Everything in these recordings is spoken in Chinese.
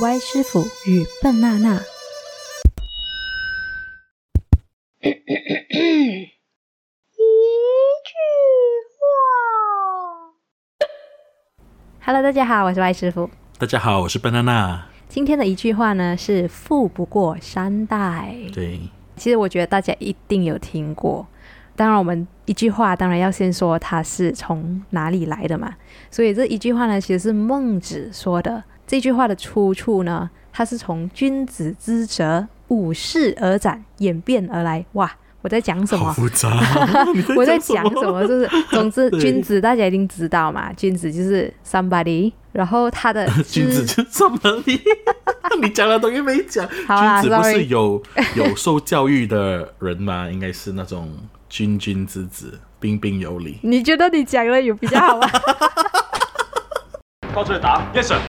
歪师傅与笨娜娜。一句话。Hello，大家好，我是歪师傅。大家好，我是 banana。今天的一句话呢是“富不过三代”。对，其实我觉得大家一定有听过。当然，我们一句话当然要先说它是从哪里来的嘛。所以这一句话呢，其实是孟子说的。这句话的出处呢，它是从“君子之泽，五世而斩”演变而来。哇，我在讲什么？复杂。我在讲什么？就是总之，君子大家一定知道嘛。君子就是 somebody，然后他的 君子就是 somebody。你讲的东西没讲。君子不是有有受教育的人吗？应该是那种。君君之子，彬彬有礼。你觉得你讲的有比较好吗？高出来答，Yes sir。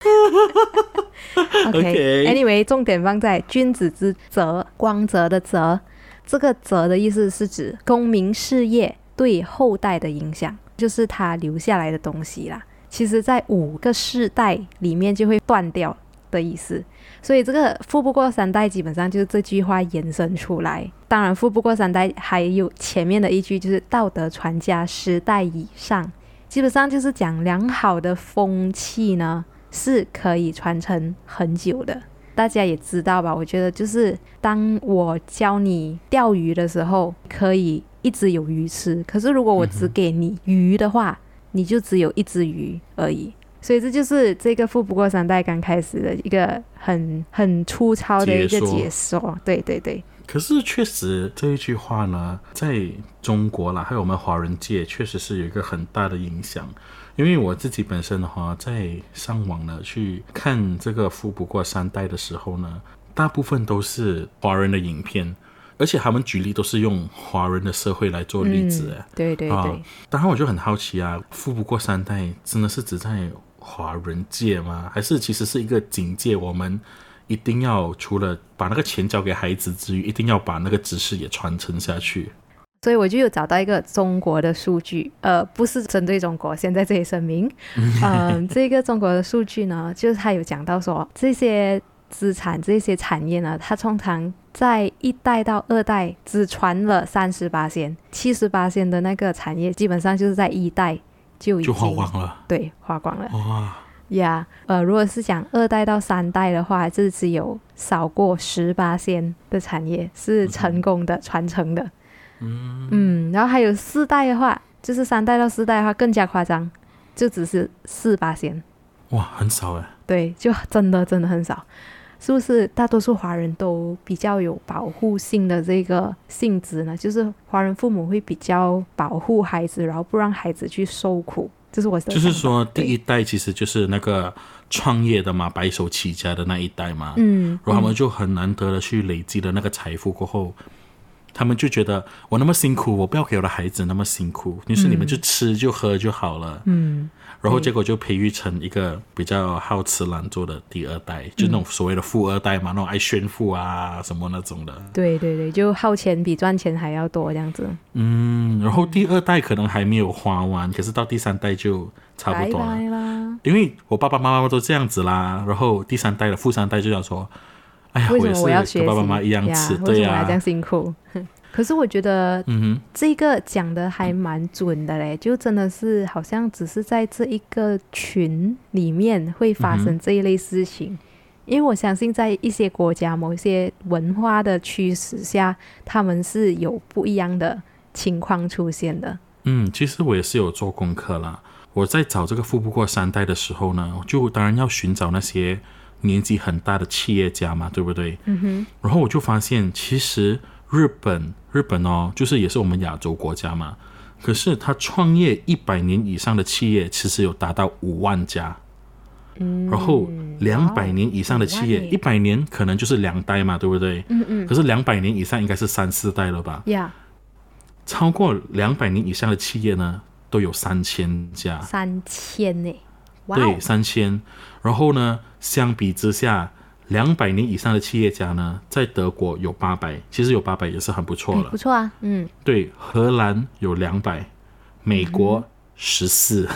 OK，Anyway，重点放在君子之泽，光泽的泽。这个泽的意思是指功名事业对后代的影响，就是他留下来的东西啦。其实，在五个世代里面就会断掉。的意思，所以这个富不过三代基本上就是这句话延伸出来。当然，富不过三代还有前面的一句，就是道德传家十代以上，基本上就是讲良好的风气呢是可以传承很久的。大家也知道吧？我觉得就是当我教你钓鱼的时候，可以一直有鱼吃。可是如果我只给你鱼的话，你就只有一只鱼而已。所以这就是这个富不过三代刚开始的一个很很粗糙的一个解说，对对对。可是确实这一句话呢，在中国啦，还有我们华人界，确实是有一个很大的影响。因为我自己本身的话，在上网呢去看这个富不过三代的时候呢，大部分都是华人的影片，而且他们举例都是用华人的社会来做例子。对对对。当然我就很好奇啊，富不过三代真的是只在华人界吗？还是其实是一个警戒？我们一定要除了把那个钱交给孩子之余，一定要把那个知识也传承下去。所以我就有找到一个中国的数据，呃，不是针对中国，现在这里声明。嗯，这个中国的数据呢，就是他有讲到说，这些资产、这些产业呢，它通常在一代到二代只传了三十八仙，七十八仙的那个产业基本上就是在一代。就就花光了，对，花光了。哇呀，呃，如果是讲二代到三代的话，这只有少过十八仙的产业是成功的传承的。嗯嗯，然后还有四代的话，就是三代到四代的话更加夸张，就只是四八仙。哇，很少哎。对，就真的真的很少。是不是大多数华人都比较有保护性的这个性质呢？就是华人父母会比较保护孩子，然后不让孩子去受苦。这是我就是说，第一代其实就是那个创业的嘛，白手起家的那一代嘛。嗯，然后他们就很难得的去累积了那个财富过后，他们就觉得我那么辛苦，我不要给我的孩子那么辛苦，于是你们就吃就喝就好了。嗯。然后结果就培育成一个比较好吃懒做的第二代，就那种所谓的富二代嘛，那种爱炫富啊什么那种的。对对对，就耗钱比赚钱还要多这样子。嗯，然后第二代可能还没有花完，可是到第三代就差不多了。因为我爸爸妈妈都这样子啦，然后第三代的富三代就想说：“哎呀，我也是跟爸爸妈妈一样吃，对呀，这样辛苦。”可是我觉得，嗯这个讲的还蛮准的嘞，就真的是好像只是在这一个群里面会发生这一类事情，因为我相信在一些国家、某一些文化的驱使下，他们是有不一样的情况出现的。嗯，其实我也是有做功课啦。我在找这个富不过三代的时候呢，就当然要寻找那些年纪很大的企业家嘛，对不对？嗯哼。然后我就发现，其实。日本，日本哦，就是也是我们亚洲国家嘛。可是他创业一百年以上的企业，其实有达到五万家。嗯，然后两百年以上的企业，一百年可能就是两代嘛，对不对？嗯嗯。可是两百年以上应该是三四代了吧？呀。超过两百年以上的企业呢，都有三千家。三千呢？对，三千。然后呢，相比之下。两百年以上的企业家呢，在德国有八百，其实有八百也是很不错了。不错啊，嗯。对，荷兰有两百，美国十四，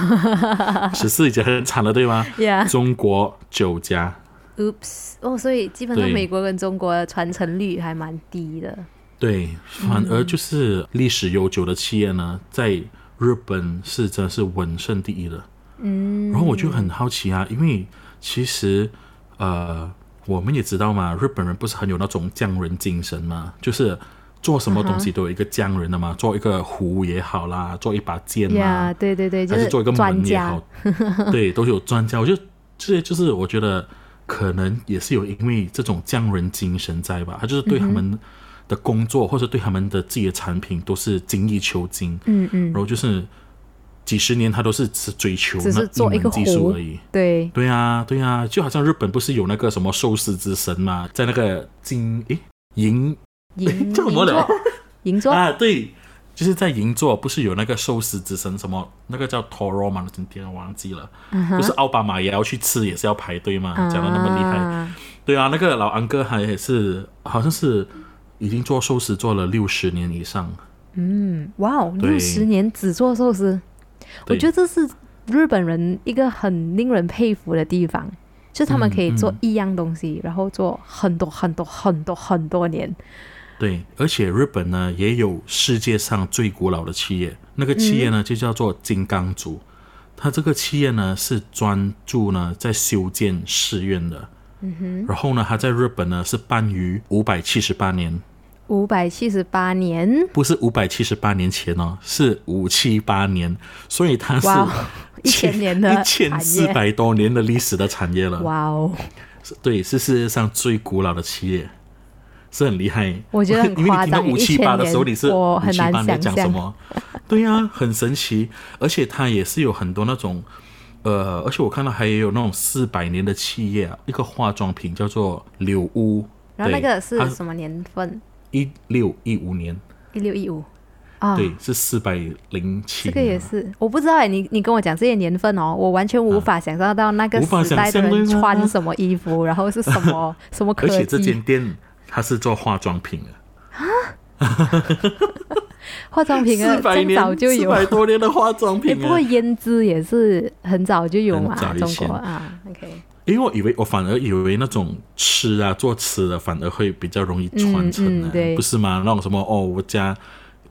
十四已经很惨了，对吗？Yeah，中国九家，Oops，哦，所以基本上美国跟中国的传承率还蛮低的。对，反而就是历史悠久的企业呢，在日本是真的是稳胜第一的。嗯，然后我就很好奇啊，因为其实呃，我们也知道嘛，日本人不是很有那种匠人精神嘛，就是做什么东西都有一个匠人的嘛，做一个壶也好啦，做一把剑啦 Yeah，对对对，就还是做一个门也好，对，都是有专家。我就这些就是我觉得可能也是有因为这种匠人精神在吧，他就是对他们的工作、或者对他们的自己的产品都是精益求精，嗯嗯。然，后就是几十年他都是只追求只是那做一个门技术壶而已。对，对啊、对啊、就好像日本不是有那个什么寿司之神嘛，在那个金诶银银叫什么了？银座，啊，对，就是在银座不是有那个寿司之神什么那个叫 Toro 嘛，今天忘记了，不是奥巴马也要去吃，也是要排队嘛，讲的那么厉害。啊对啊，那个老安哥还也是好像是已经做寿司做了六十年以上。嗯，哇哦，六十年只做寿司，我觉得这是日本人一个很令人佩服的地方，就是他们可以做一样东西，然后做很多很多很多很多年。对，而且日本呢也有世界上最古老的企业，那个企业呢、就叫做金刚族。它这个企业呢是专注呢在修建寺院的，嗯哼，然后呢，它在日本呢是办于五百七十八年，五百七十八年，不是五百七十八年前哦，是五七八年，所以它是一千年的一千，四百多年的历史的产业了。哇哦，对，是世界上最古老的企业，是很厉害。我觉得很 因为你听到五七八的时候，你是我很难578你在讲想象什么？对呀、很神奇，而且它也是有很多那种。呃，而且我看到还有那种四百年的企业啊，一个化妆品叫做柳屋，然后那个是什么年份？一六一五年，一六一五。啊，对，是四百零七。这个也是，我不知道哎，你你跟我讲这些年份哦，我完全无法想象到那个时代的人穿什么衣服，然后是什么 什么科而且这间店它是做化妆品的，化妆品啊，这么早就有。四百多年的化妆哎，品啊。不过胭脂也是很早就有嘛中国啊，OK，因为我以为我反而以为那种吃啊做吃的反而会比较容易传承呢、嗯嗯不是吗？那种什么哦，我家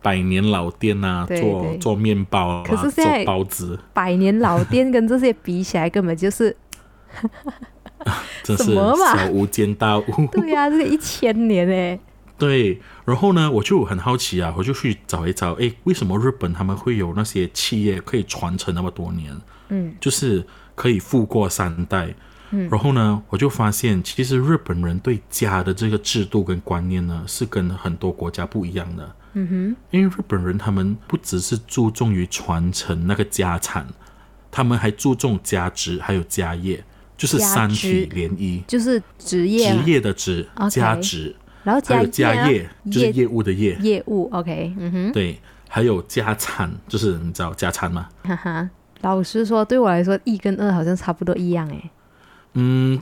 百年老店啊，对对做做面包啊，可是现在做包子，百年老店跟这些比起来，根本就是 真是小巫见大巫。对呀、这个一千年哎，对，然后呢，我就很好奇啊，我就去找一找，哎，为什么日本他们会有那些企业可以传承那么多年？嗯，就是可以富过三代。嗯，然后呢，我就发现，其实日本人对家的这个制度跟观念呢，是跟很多国家不一样的。嗯哼，因为日本人他们不只是注重于传承那个家产，他们还注重家职还有家业，就是三体职联一。就是职业嘛，职业的职家职，然后还有家家业，就是业业务的业。业务，OK，嗯哼，对，还有家产，就是你知道家产吗？哈哈。老实说，对我来说，一跟二好像差不多一样哎。嗯，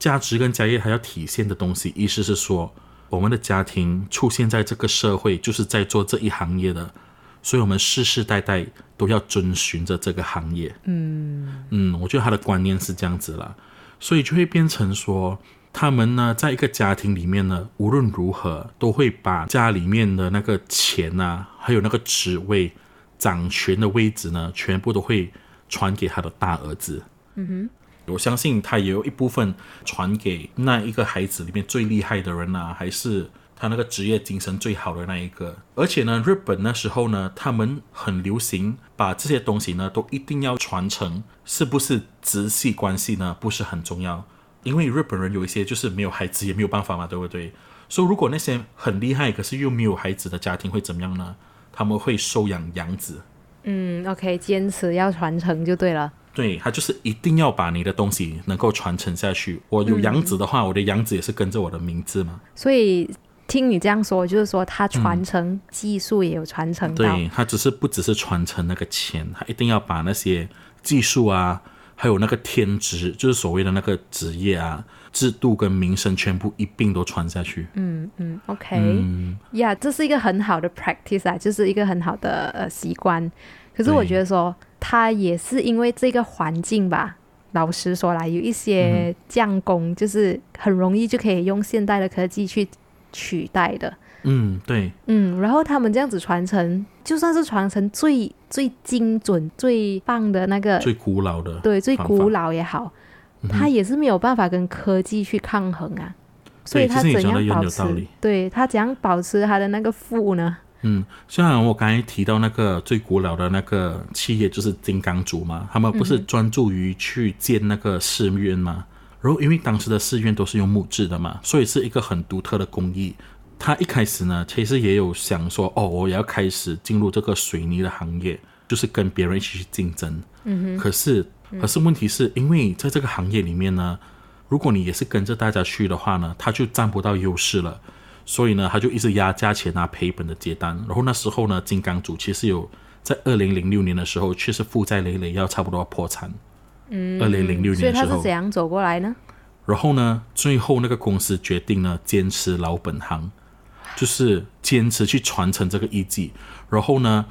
价值跟家业还要体现的东西，意思是说，我们的家庭出现在这个社会，就是在做这一行业的，所以我们世世代代都要遵循着这个行业。嗯嗯，我觉得他的观念是这样子啦，所以就会变成说，他们呢，在一个家庭里面呢，无论如何都会把家里面的那个钱啊，还有那个职位、掌权的位置呢，全部都会传给他的大儿子。嗯哼我相信他也有一部分传给那一个孩子里面最厉害的人啊，还是他那个职业精神最好的那一个。而且呢，日本那时候呢，他们很流行把这些东西呢都一定要传承，是不是直系关系呢？不是很重要，因为日本人有一些就是没有孩子也没有办法嘛，对不对？所以如果那些很厉害可是又没有孩子的家庭会怎么样呢？他们会收养养子。嗯，OK，坚持要传承就对了。对他就是一定要把你的东西能够传承下去。我有养子的话，我的养子也是跟着我的名字嘛。所以听你这样说，就是说他传承技术也有传承到。对他只是不只是传承那个钱，他一定要把那些技术啊，还有那个天职，就是所谓的那个职业啊、制度跟名声，全部一并都传下去。嗯嗯，OK，呀、这是一个很好的 practice 啊，就是一个很好的呃习惯。可是我对觉得说，它也是因为这个环境吧。老实说啦，有一些匠工就是很容易就可以用现代的科技去取代的。嗯，对，嗯，然后他们这样子传承，就算是传承最最精准、最棒的那个，最古老的，对，最古老也好，嗯哼它也是没有办法跟科技去抗衡啊。所以对它怎样保持？对他怎样保持他的那个富呢？嗯，虽然我刚才提到那个最古老的那个企业就是金刚族嘛，他们不是专注于去建那个寺院嘛？然后因为当时的寺院都是用木质的嘛，所以是一个很独特的工艺。他一开始呢，其实也有想说，哦，我也要开始进入这个水泥的行业，就是跟别人一起去竞争。嗯哼。可是，可是问题是因为在这个行业里面呢，如果你也是跟着大家去的话呢，他就占不到优势了。所以呢，他就一直压价钱啊，赔本的接单。然后那时候呢，金刚组其实有在二零零六年的时候，确实负债累累，要差不多要破产。嗯，二零零六年的时候，怎样走过来呢？然后呢，最后那个公司决定呢，坚持老本行，就是坚持去传承这个艺伎。然后呢，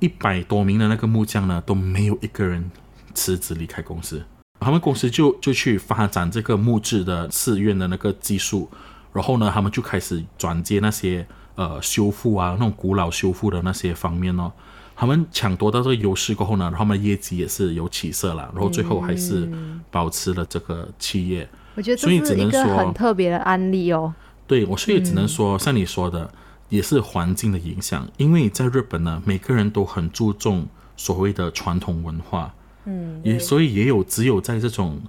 一百多名的那个木匠呢，都没有一个人辞职离开公司。他们公司就就去发展这个木质的寺院的那个技术，然后呢，他们就开始转接那些呃修复啊，那种古老修复的那些方面哦。他们抢夺到这个优势过后呢，然后他们的业绩也是有起色了，然后最后还是保持了这个企业。我觉得所以这是一个只能说很特别的案例哦。对，我所以只能说，像你说的，也是环境的影响。因为在日本呢，每个人都很注重所谓的传统文化，嗯，也所以也有只有在这种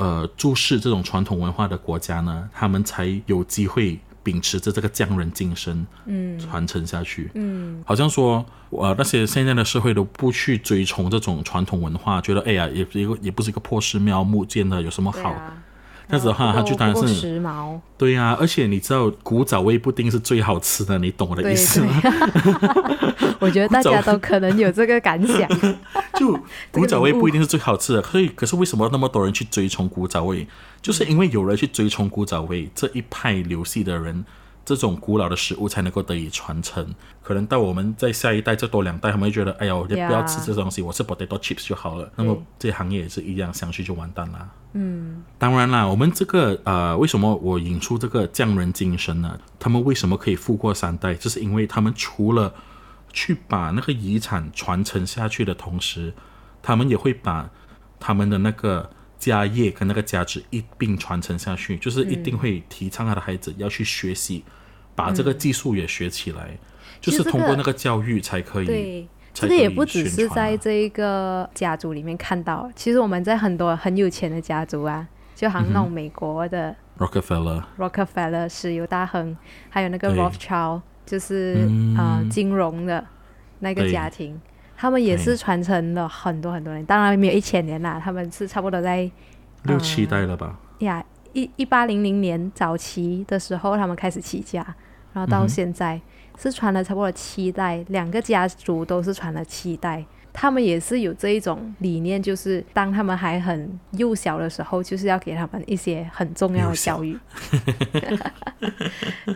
呃注视这种传统文化的国家呢，他们才有机会秉持着这个匠人精神，嗯，传承下去，嗯，好像说呃那些现在的社会都不去追崇这种传统文化，觉得哎呀，也一个也不是一个破寺庙木建的，有什么好？啊，这样子的话，他就当然是时髦。对呀、而且你知道古早味不一定是最好吃的，你懂我的意思吗？我觉得大家都可能有这个感想。就古早味不一定是最好吃的，所以可是为什么那么多人去追崇古早味？就是因为有人去追崇古早味，这一派流系的人，这种古老的食物才能够得以传承。可能到我们在下一代再多两代，他们会觉得，哎呀，我就不要吃这东西，我吃 potato chips 就好了。那么这行业也是一样，相去就完蛋啦。嗯，当然啦，我们这个呃，为什么我引出这个匠人精神呢？他们为什么可以富过三代？就是因为他们除了去把那个遗产传承下去的同时，他们也会把他们的那个家业跟那个价值一并传承下去，就是一定会提倡他的孩子要去学习，把这个技术也学起来，就是通过那个教育才可以。对，这个也不只是在这一个家族里面看到，其实我们在很多很有钱的家族啊，就好像那种美国的 Rockefeller，Rockefeller 石油大亨，还有那个 Rothschild，就是嗯。呃金融的那个家庭，他们也是传承了很多很多年，当然没有一千年啦，他们是差不多在六七代了吧？呀一一八零零年早期的时候，他们开始起家，然后到现在、是传了差不多七代，两个家族都是传了七代。他们也是有这一种理念，就是当他们还很幼小的时候，就是要给他们一些很重要的教育。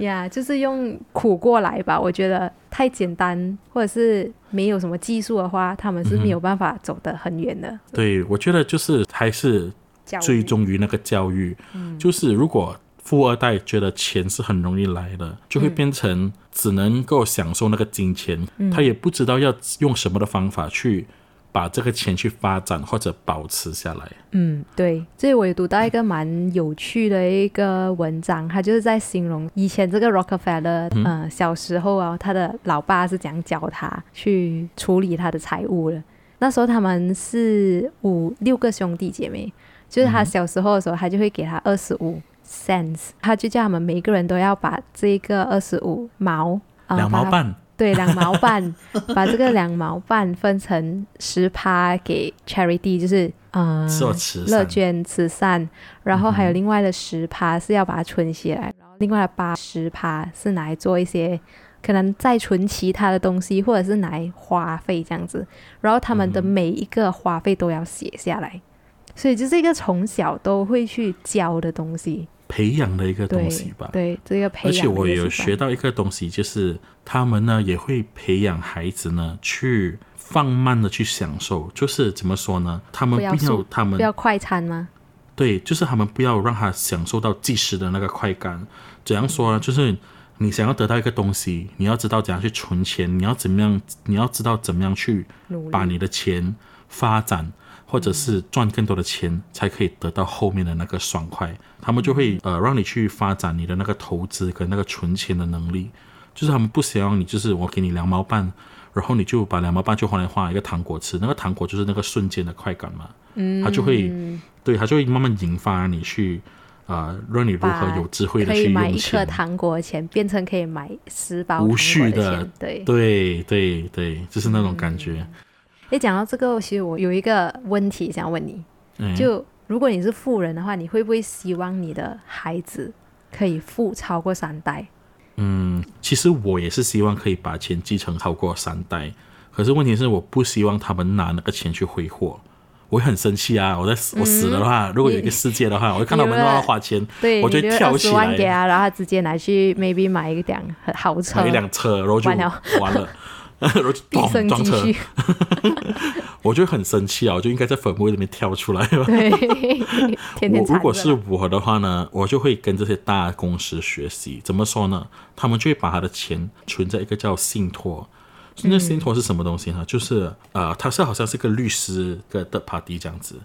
呀 就是用苦过来吧。我觉得太简单，或者是没有什么技术的话，他们是没有办法走得很远的。对，我觉得就是还是教育追踪于那个教育，就是如果富二代觉得钱是很容易来的，就会变成只能够享受那个金钱，他也不知道要用什么的方法去把这个钱去发展或者保持下来。嗯，对，这里我也读到一个蛮有趣的一个文章，他就是在形容以前这个 Rockefeller，嗯、呃，小时候啊，他的老爸是怎样教他去处理他的财务的。那时候他们是五六个兄弟姐妹，就是他小时候的时候，他就会给他二十五 cents，他就叫他们每个人都要把这个二十五毛，呃把它两毛半，对，两毛半，把这个两毛半分成十趴给 charity，就是呃做慈乐，捐慈善，然后还有另外的十趴是要把它存起来，然后另外的八十趴是拿来做一些可能再存其他的东西，或者是拿来花费这样子，然后他们的嗯每一个花费都要写下来，所以就是一个从小都会去教的东西，培养的一个东西吧。对，这个培养而且我有学到一个东西，就是他们呢也会培养孩子呢去放慢的去享受，就是怎么说呢？他们不要他们不要快餐吗？对，就是他们不要让他享受到即时的那个快感。怎样说呢？就是你想要得到一个东西，你要知道怎样去存钱，你要怎么样，你要知道怎么样去把你的钱发展，或者是赚更多的钱，才可以得到后面的那个爽快。他们就会呃让你去发展你的那个投资跟那个存钱的能力。就是他们不想要你，就是我给你两毛半，然后你就把两毛半就换来换一个糖果吃，那个糖果就是那个瞬间的快感嘛。嗯，他就会，对他就会慢慢引发你去，啊、让你如何有智慧的可以去买一颗。糖果的钱变成可以买十包糖无序的钱，对。对对对，就是那种感觉。诶，讲到这个，其实我有一个问题想问你，嗯，就如果你是富人的话，你会不会希望你的孩子可以富超过三代？嗯，其实我也是希望可以把钱继承超过三代，可是问题是我不希望他们拿那个钱去挥霍。我会很生气啊！我在死我死了的话，如果有一个世界的话，我会看到我们乱花钱，对，我就跳起来，给他，然后他直接拿去 maybe 买一辆豪车，买一辆车，然后就完了，然后就撞车，我就很生气啊！我就应该在坟墓里面跳出来。对，天天我如果是我的话呢，我就会跟这些大公司学习。怎么说呢？他们就会把他的钱存在一个叫信托。那信托是什么东西呢？就是呃，他是好像是个律师的的 party 这样子。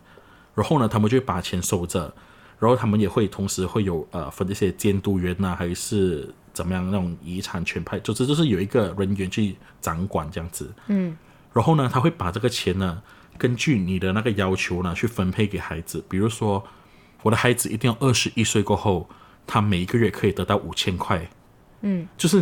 然后呢，他们就会把钱收着，然后他们也会同时会有呃分这些监督员呐、还是怎么样那种遗产全派，总之就是有一个人员去掌管这样子。嗯，然后呢，他会把这个钱呢，根据你的那个要求呢，去分配给孩子。比如说，我的孩子一定要二十一岁过后，他每一个月可以得到五千块。嗯，就是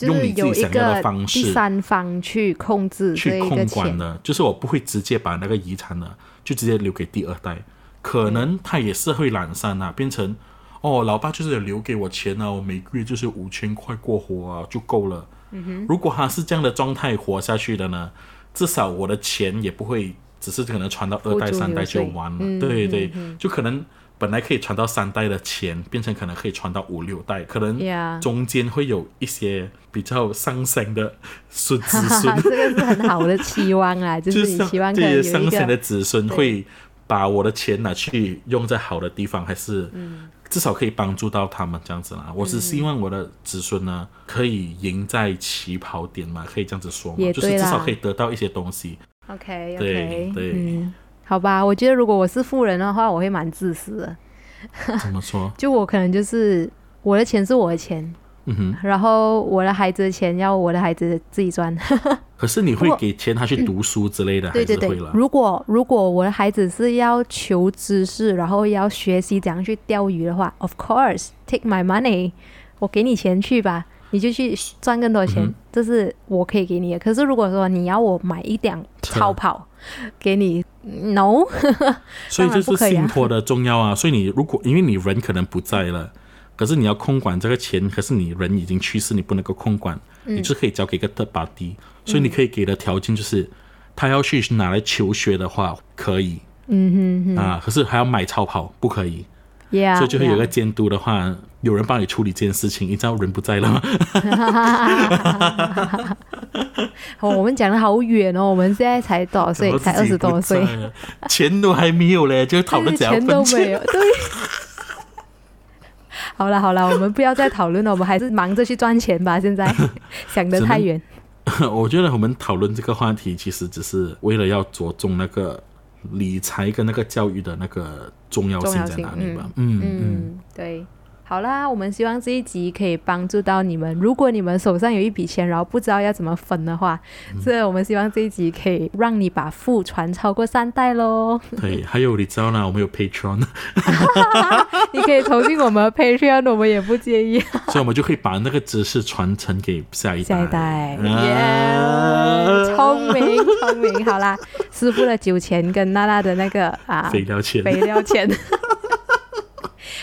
用你自己想要的方式第三方去控制去控管，的，就是我不会直接把那个遗产呢，就直接留给第二代，可能他也是会懒散啊，变成哦，老爸就是留给我钱啊，我每个月就是五千块过活啊就够了。嗯如果他是这样的状态活下去的呢，至少我的钱也不会只是可能传到二代三代就完了，嗯对对，嗯就可能。本来可以传到三代的钱，变成可能可以传到五六代，可能中间会有一些比较上升的孙子孙哈，这个是很好的期望啊，就就是你希望可这些能有上升的子孙会把我的钱拿去用在好的地方，还是嗯至少可以帮助到他们这样子啦。我只希望我的子孙呢，可以赢在起跑点嘛，可以这样子说嘛，也就是至少可以得到一些东西。OK 对对嗯，好吧，我觉得如果我是富人的话，我会蛮自私的，怎么说？就我可能就是我的钱是我的钱，嗯哼。然后我的孩子的钱要我的孩子自己赚。可是你会给钱他去读书之类的，对对对。如果如果我的孩子是要求知识，然后要学习怎样去钓鱼的话，of course take my money，我给你钱去吧，你就去赚更多钱，嗯这是我可以给你的。可是如果说你要我买一辆超跑给你，no，所以这是信托的重要啊。所以你如果因为你人可能不在了，可是你要空管这个钱，可是你人已经去世，你不能够空管，你就可以交给一个 third party。所以你可以给的条件就是，他要去拿来求学的话可以嗯哼哼啊，可是还要买超跑不可以，，yeah，所以就会有一个监督的话，有人帮你处理这件事情。你知道人不在了吗？哦，我们讲的好远哦，我们现在才多少岁？才二十多岁，钱都还没有嘞，就讨论怎样钱都。没有，对。好了好了，我们不要再讨论了，我们还是忙着去赚钱吧。现在 想得太远，我觉得我们讨论这个话题，其实只是为了要着重那个理财跟那个教育的那个重要性在哪里吧。嗯嗯，嗯，对。好啦，我们希望这一集可以帮助到你们。如果你们手上有一笔钱，然后不知道要怎么分的话，嗯这我们希望这一集可以让你把富传超过三代喽。对。还有你知道呢，我们有 Patreon，你可以投进我们的 Patreon，我们也不介意。所以我们就可以把那个知识传承给下一代。下一代，啊耶，聪明聪明。好啦，师傅的酒钱跟娜娜的那个啊肥料钱。肥料钱。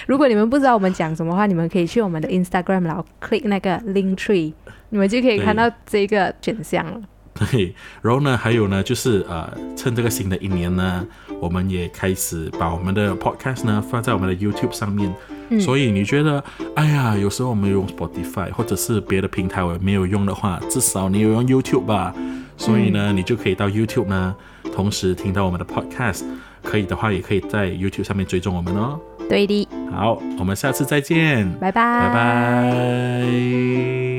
如果你们不知道我们讲什么话，你们可以去我们的 Instagram，然后 click 那个 link tree，你们就可以看到这个选项了。对，然后呢，还有呢，就是呃，趁这个新的一年呢，我们也开始把我们的 podcast 呢放在我们的 YouTube 上面。所以你觉得，哎呀，有时候我们用 Spotify 或者是别的平台我没有用的话，至少你有用 YouTube 吧。所以呢，你就可以到 YouTube 呢，同时听到我们的 podcast。可以的话，也可以在 YouTube 上面追踪我们哦。对的。好，我们下次再见，拜拜，拜拜。